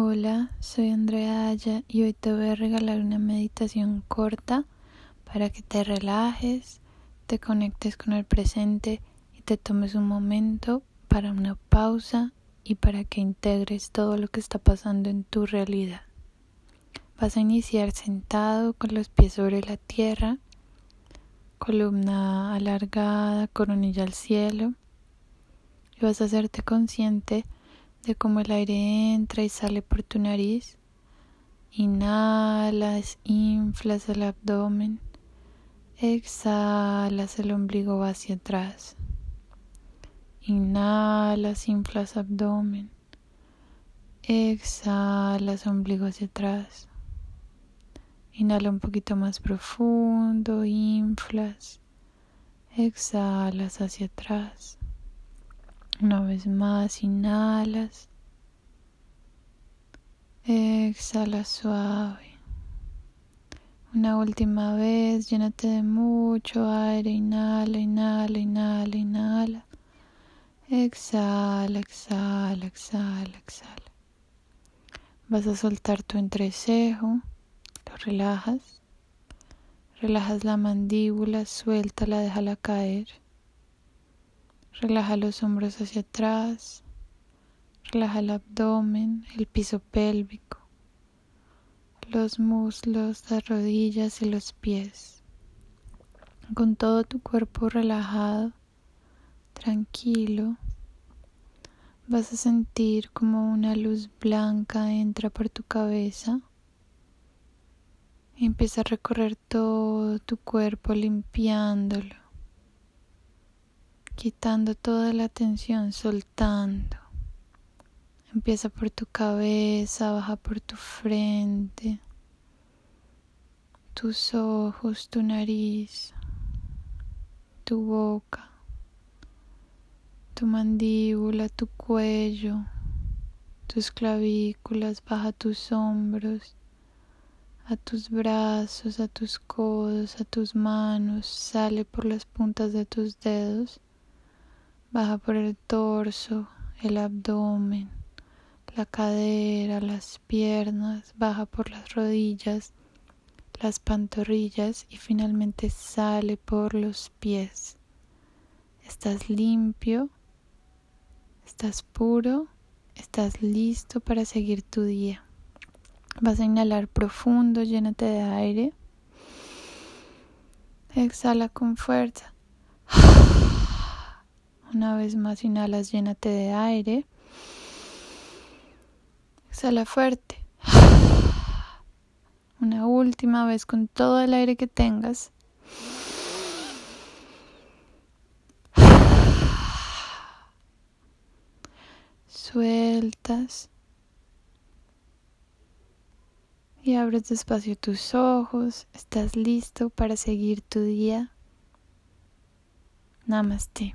Hola, soy Andrea Aya y hoy te voy a regalar una meditación corta para que te relajes, te conectes con el presente y te tomes un momento para una pausa y para que integres todo lo que está pasando en tu realidad. Vas a iniciar sentado con los pies sobre la tierra, columna alargada, coronilla al cielo y vas a hacerte consciente de cómo el aire entra y sale por tu nariz. Inhalas, inflas el abdomen. Exhalas, el ombligo va hacia atrás. Inhalas, inflas abdomen. Exhalas, ombligo hacia atrás. Inhala un poquito más profundo, inflas. Exhalas hacia atrás. Una vez más, inhalas. Exhala suave. Una última vez, llénate de mucho aire. Inhala, inhala, inhala, inhala. Exhala, exhala, exhala, exhala. Vas a soltar tu entrecejo. Lo relajas. Relajas la mandíbula, suéltala, déjala caer. Relaja los hombros hacia atrás. Relaja el abdomen, el piso pélvico, los muslos, las rodillas y los pies. Con todo tu cuerpo relajado, tranquilo, vas a sentir como una luz blanca entra por tu cabeza y empieza a recorrer todo tu cuerpo limpiándolo quitando toda la tensión, soltando. Empieza por tu cabeza, baja por tu frente, tus ojos, tu nariz, tu boca, tu mandíbula, tu cuello, tus clavículas, baja tus hombros, a tus brazos, a tus codos, a tus manos, sale por las puntas de tus dedos Baja por el torso, el abdomen, la cadera, las piernas, baja por las rodillas, las pantorrillas y finalmente sale por los pies. Estás limpio, estás puro, estás listo para seguir tu día. Vas a inhalar profundo, llénate de aire. Exhala con fuerza. Una vez más inhalas, llénate de aire. Exhala fuerte. Una última vez con todo el aire que tengas. Sueltas. Y abres despacio tus ojos. Estás listo para seguir tu día. Namaste.